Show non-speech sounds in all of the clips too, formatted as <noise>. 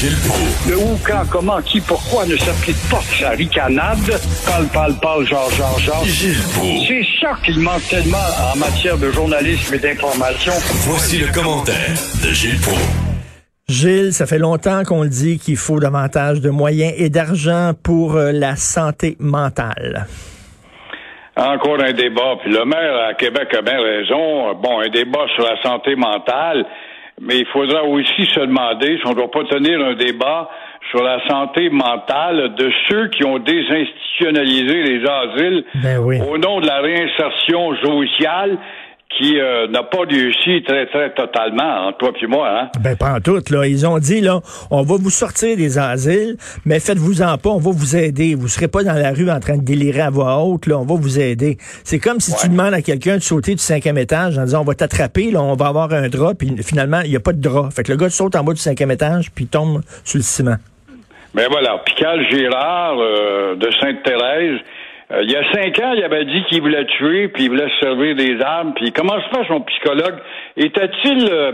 Gilles Proulx. Le où, quand, comment, qui, pourquoi ne s'applique pas sa ricanade? Parle, parle, parle, genre, genre, genre. Gilles Proulx. C'est ça qu'il manque tellement en matière de journalisme et d'information. Voici le commentaire de Gilles Proulx. Gilles, ça fait longtemps qu'on le dit qu'il faut davantage de moyens et d'argent pour euh, la santé mentale. Encore un débat. Puis le maire à Québec a bien raison. Bon, un débat sur la santé mentale, mais il faudra aussi se demander si on ne doit pas tenir un débat sur la santé mentale de ceux qui ont désinstitutionnalisé les asiles Ben oui. au nom de la réinsertion sociale qui euh, n'a pas réussi très, très totalement, hein, toi puis moi. Hein? Ben, pas en tout, là. Ils ont dit, là, on va vous sortir des asiles, mais faites-vous-en pas, on va vous aider. Vous serez pas dans la rue en train de délirer à voix haute, là, on va vous aider. C'est comme si tu demandes à quelqu'un de sauter du cinquième étage en disant, on va t'attraper, là, on va avoir un drap, puis finalement, il n'y a pas de drap. Fait que le gars saute en bas du cinquième étage, puis tombe sur le ciment. Ben voilà, Pical Girard euh, de Sainte-Thérèse, euh, il y a cinq ans, il avait dit qu'il voulait tuer, puis il voulait se servir des armes, puis comment se fait son psychologue? Était-il euh,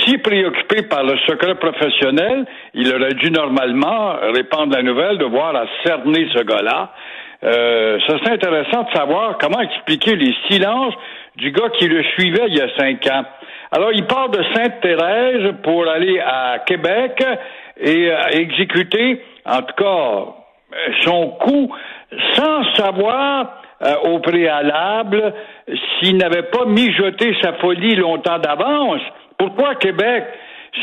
si préoccupé par le secret professionnel, il aurait dû normalement répandre la nouvelle de voir à cerner ce gars-là. Euh, ça serait intéressant de savoir comment expliquer les silences du gars qui le suivait il y a cinq ans. Alors, il part de Sainte-Thérèse pour aller à Québec et euh, exécuter, en tout cas, son coup sans savoir euh, au préalable s'il n'avait pas mijoté sa folie longtemps d'avance. Pourquoi Québec?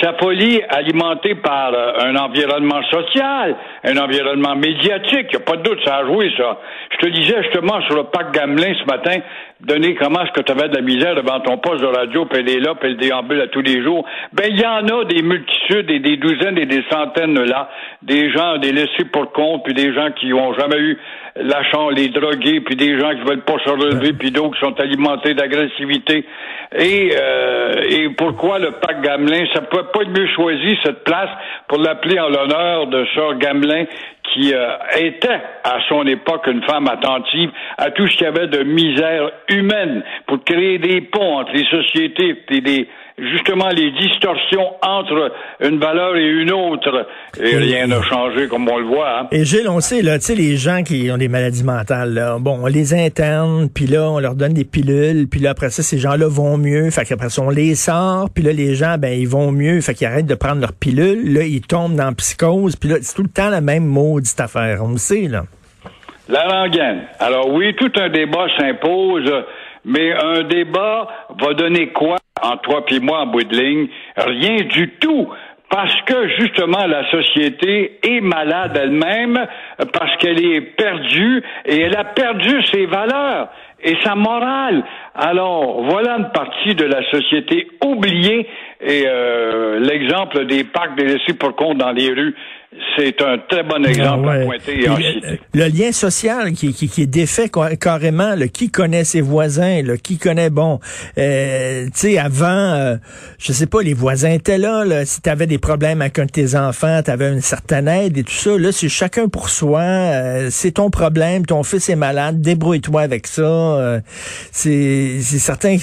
Sa folie alimentée par euh, un environnement social, un environnement médiatique, il n'y a pas de doute, ça a joué, ça. Je te disais justement sur le parc Gamelin ce matin, donner comment est-ce que tu avais de la misère devant ton poste de radio, puis elle est là, puis elle déambule à tous les jours? Ben, il y en a des multitudes et des douzaines et des centaines là, des gens, des laissés pour compte, puis des gens qui ont jamais eu la les drogués, puis des gens qui veulent pas se relever, puis d'autres qui sont alimentés d'agressivité. Et, euh, et pourquoi le parc Gamelin? Ça peut pas être mieux choisi, cette place, pour l'appeler en l'honneur de Sœur Gamelin, qui euh, était à son époque une femme attentive à tout ce qu'il y avait de misère humaine pour créer des ponts entre les sociétés et des justement les distorsions entre une valeur et une autre. Et rien n'a changé comme on le voit. Hein. Et Gilles, on sait, là, tu sais, les gens qui ont des maladies mentales, là, bon, on les interne, puis là, on leur donne des pilules, puis là, après ça, ces gens-là vont mieux, fait qu'après ça, on les sort, puis là, les gens, ben, ils vont mieux, fait qu'ils arrêtent de prendre leurs pilules, là, ils tombent dans la psychose, puis là, c'est tout le temps la même maudite affaire, on sait, là. La rengaine. Alors oui, tout un débat s'impose, mais un débat va donner quoi entre toi et moi en bout de ligne? Rien du tout. Parce que justement la société est malade elle-même, parce qu'elle est perdue et elle a perdu ses valeurs et sa morale. Alors voilà une partie de la société oubliée et euh, l'exemple des parcs des laissés pour compte dans les rues, c'est un très bon exemple Ah ouais. à pointer et citer. le lien social qui, qui, qui est défait ca- carrément, là, qui connaît ses voisins, là, qui connaît, bon, euh, tu sais, avant, euh, je sais pas, les voisins étaient là, là si tu avais des problèmes avec un de tes enfants, tu avais une certaine aide et tout ça, là, c'est chacun pour soi, euh, c'est ton problème, ton fils est malade, débrouille-toi avec ça, euh, c'est certain...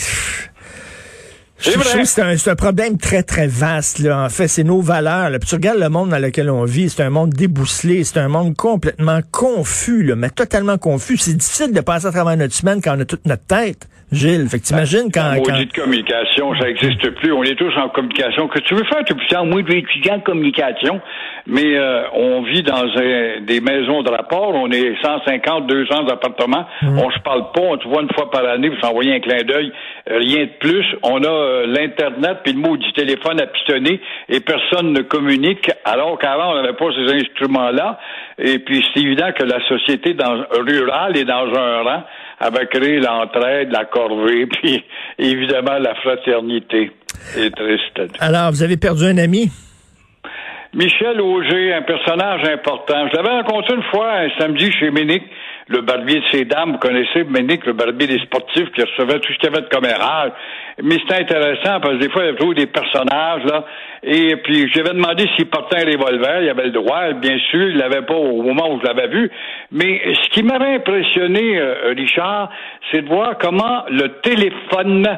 je vrai. trouve que c'est un, un problème très, très vaste. Là. En fait, c'est nos valeurs. Là. Puis tu regardes le monde dans lequel on vit, c'est un monde débousselé, c'est un monde complètement confus, là, mais totalement confus. C'est difficile de passer à travers notre semaine quand on a toute notre tête. Gilles, fait que t'imagines quand... La quand... communication, ça n'existe plus. On est tous en communication. Que tu veux faire, tu peux faire moins d'étudiants en communication, mais euh, on vit dans un- des maisons de rapport, on est 150, 200 appartements, on se parle pas, on te voit une fois par année pour s'envoyer un clin d'œil, rien de plus. On a euh, l'Internet puis le mot du téléphone à pistonner et personne ne communique, alors qu'avant, on n'avait pas ces instruments-là. Et puis, c'est évident que la société dans, rurale est dans un rang avait créé l'entraide, la corvée, <laughs> puis évidemment la fraternité. C'est triste. Alors, vous avez perdu un ami? Michel Auger, un personnage important. Je l'avais rencontré une fois un samedi chez Ménic, le barbier de ces dames. Vous connaissez Ménic, le barbier des sportifs qui recevait tout ce qu'il y avait de commérage. Mais c'était intéressant parce que des fois, il y avait toujours des personnages, là. Et puis, j'avais demandé s'il portait un revolver. Il avait le droit, bien sûr. Il l'avait pas au moment où je l'avais vu. Mais ce qui m'avait impressionné, euh, Richard, c'est de voir comment le téléphone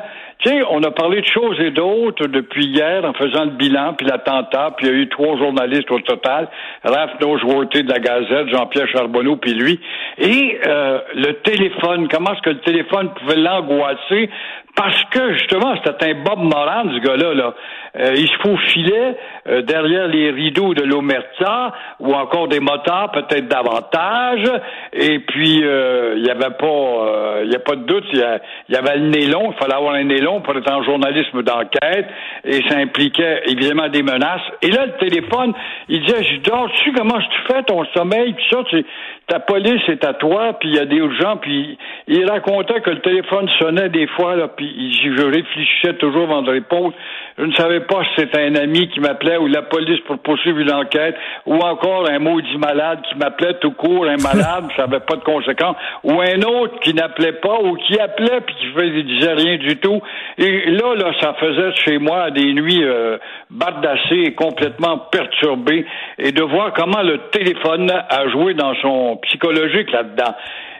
on a parlé de choses et d'autres depuis hier en faisant le bilan, puis l'attentat, puis il y a eu trois journalistes au total, Raph Noseworthy de la Gazette, Jean-Pierre Charbonneau, puis lui. Et euh, le téléphone, comment est-ce que le téléphone pouvait l'angoisser parce que justement, c'était un Bob Moran, ce gars-là. Là. Euh, il se faufilait euh, derrière les rideaux de l'Omerta ou encore des moteurs, peut-être davantage. Et puis, euh, il n'y avait pas, il y a pas de doute, il y, avait le nez long. Il fallait avoir un nez long pour être en journalisme d'enquête. Et ça impliquait évidemment des menaces. Et là, le téléphone, il disait, je dors-tu? Comment tu fais ton sommeil? Puis ça, tu, ta police est à toi, puis il y a des gens, puis il racontait que le téléphone sonnait des fois, là, puis je réfléchissais toujours avant de répondre. Je ne savais pas si c'était un ami qui m'appelait ou la police pour poursuivre une enquête, ou encore un maudit malade qui m'appelait tout court, un malade, ça n'avait pas de conséquences, ou un autre qui n'appelait pas, ou qui appelait puis qui ne disait rien du tout. Et là, là, ça faisait chez moi des nuits euh, bardassées et complètement perturbées, et de voir comment le téléphone a joué dans son psychologique là-dedans.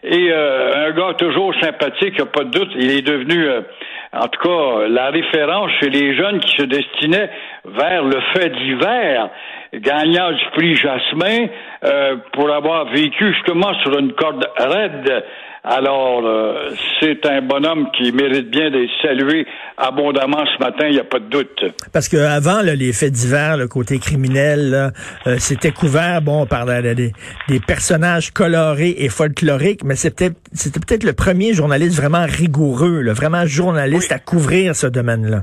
Et euh, un gars toujours sympathique, il a pas de doute, il est devenu, euh, en tout cas, la référence chez les jeunes qui se destinaient vers le fait divers, gagnant du prix Jasmin euh, pour avoir vécu justement sur une corde raide alors, euh, c'est un bonhomme qui mérite bien d'être salué abondamment ce matin, il n'y a pas de doute. Parce qu'avant, les faits divers, le côté criminel, euh, c'était couvert, bon, par des, personnages colorés et folkloriques, mais c'était c'était peut-être le premier journaliste vraiment rigoureux, vraiment journaliste à couvrir ce domaine-là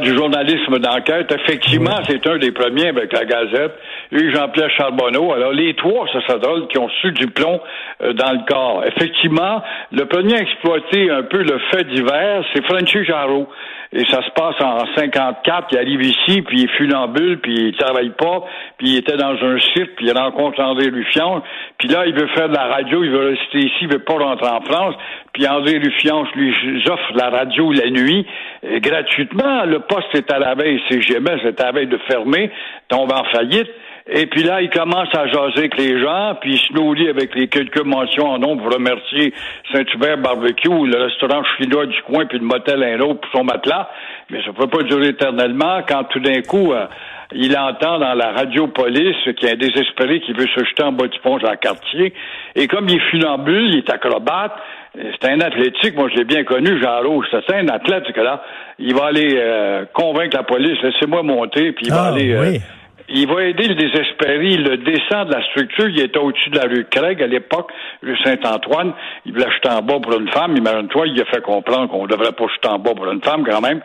du journalisme d'enquête. Effectivement, c'est un des premiers avec la Gazette. Lui, Jean-Pierre Charbonneau. Alors, les trois, ça, drôle, qui ont su du plomb euh, dans le corps. Effectivement, le premier à exploiter un peu le fait divers, c'est Frenchy Jarreau. Et ça se passe en 54, il arrive ici, puis il est funambule, puis il travaille pas, puis il était dans un site, puis il rencontre André Lufian, puis là, il veut faire de la radio, il veut rester ici, il veut pas rentrer en France, puis André Lufian lui offre la radio la nuit, gratuitement, le poste est à la veille, CGMS est à la veille de fermer, tombe en faillite, et puis là, il commence à jaser avec les gens, puis il se nourrit avec les quelques mentions en nombre pour remercier Saint-Hubert Barbecue, le restaurant chinois du coin, puis le motel un autre pour son matelas. Mais ça peut pas durer éternellement quand tout d'un coup, euh, il entend dans la radio police qu'il y a un désespéré qui veut se jeter en bas du pont dans le quartier. Et comme il est funambule, il est acrobate, c'est un athlétique, moi je l'ai bien connu, Jean Rouge, c'est un athlète, là. Il va aller euh, convaincre la police, laissez-moi monter, puis il va ah, aller... Euh, il va aider le désespéré, il le descend de la structure, il était au-dessus de la rue Craig à l'époque, rue Saint-Antoine, il voulait jeter en bas pour une femme, imagine-toi, il a fait comprendre qu'on devrait pas jeter en bas pour une femme quand même.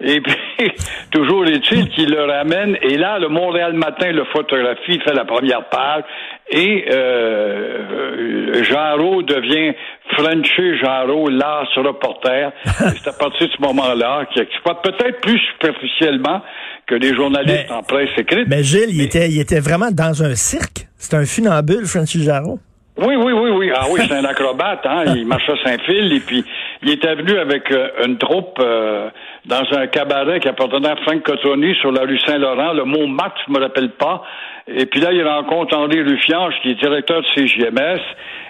Et puis, <laughs> toujours est-il qu'il le ramène, et là, le Montréal Matin le photographie, fait la première page, et euh, Jarreau devient Frenchy Jarreau, ce reporter. <laughs> C'est à partir de ce moment-là qu'il exploite peut-être plus superficiellement que les journalistes en presse écrite. Mais Gilles, il, était, il était vraiment dans un cirque. C'est un funambule, Francis Jarreau. Oui, oui, oui, oui. Ah oui, <laughs> c'est un acrobate, hein. Il marchait sans fil et puis il était venu avec euh, une troupe euh, dans un cabaret qui appartenait à Frank Cotoni sur la rue Saint-Laurent, le mot Mat, je me rappelle pas. Et puis là, il rencontre André Rufiange, qui est directeur de CGMS,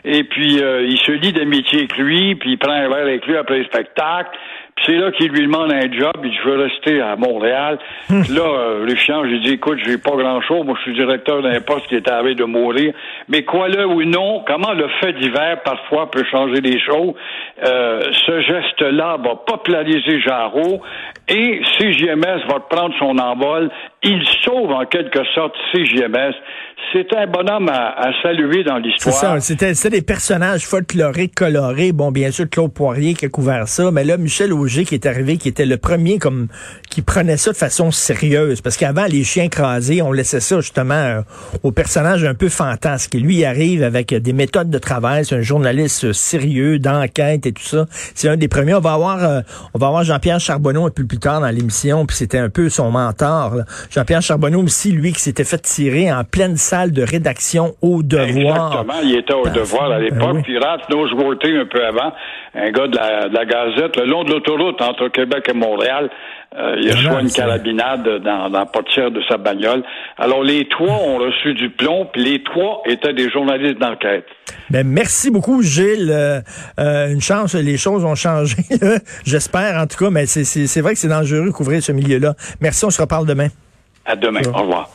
et puis euh, il se lie d'amitié avec lui, puis il prend un verre avec lui après le spectacle c'est là qu'il lui demande un job. Il dit, je veux rester à Montréal. <laughs> Puis là, euh, Lucien, j'ai dit, écoute, j'ai pas grand-chose. Moi, je suis directeur d'un poste qui est arrivé de mourir. Mais quoi là ou non, comment le fait divers, parfois, peut changer les choses? Euh, ce geste-là va populariser Jarreau et CGMS va prendre son envol. Il sauve, en quelque sorte, CGMS. C'est un bonhomme à, saluer dans l'histoire. C'est ça. C'était des personnages folkloriques, colorés. Bon, bien sûr, Claude Poirier qui a couvert ça. Mais là, Michel Auger qui est arrivé, qui était le premier comme qui prenait ça de façon sérieuse. Parce qu'avant, les chiens crasés, on laissait ça justement euh, au personnage un peu fantasque. Et lui, il arrive avec des méthodes de travail. C'est un journaliste sérieux, d'enquête et tout ça. C'est un des premiers. On va avoir, euh, on va avoir Jean-Pierre Charbonneau un peu plus tard dans l'émission, puis c'était un peu son mentor. Jean-Pierre Charbonneau aussi, lui, qui s'était fait tirer en pleine salle de rédaction au devoir. Exactement, il était au Ben, devoir à l'époque. oui. Puis Noseworthy, un peu avant, un gars de la, de la Gazette, le long de l'autoroute entre Québec et Montréal, euh, il reçoit une carabinade dans, dans la portière de sa bagnole. Alors, les trois ont reçu du plomb, puis les trois étaient des journalistes d'enquête. Ben, merci beaucoup, Gilles. Euh, euh, une chance, les choses ont changé. <laughs> J'espère, en tout cas, mais c'est- vrai que c'est dangereux de couvrir ce milieu-là. Merci, on se reparle demain. À demain. Au revoir.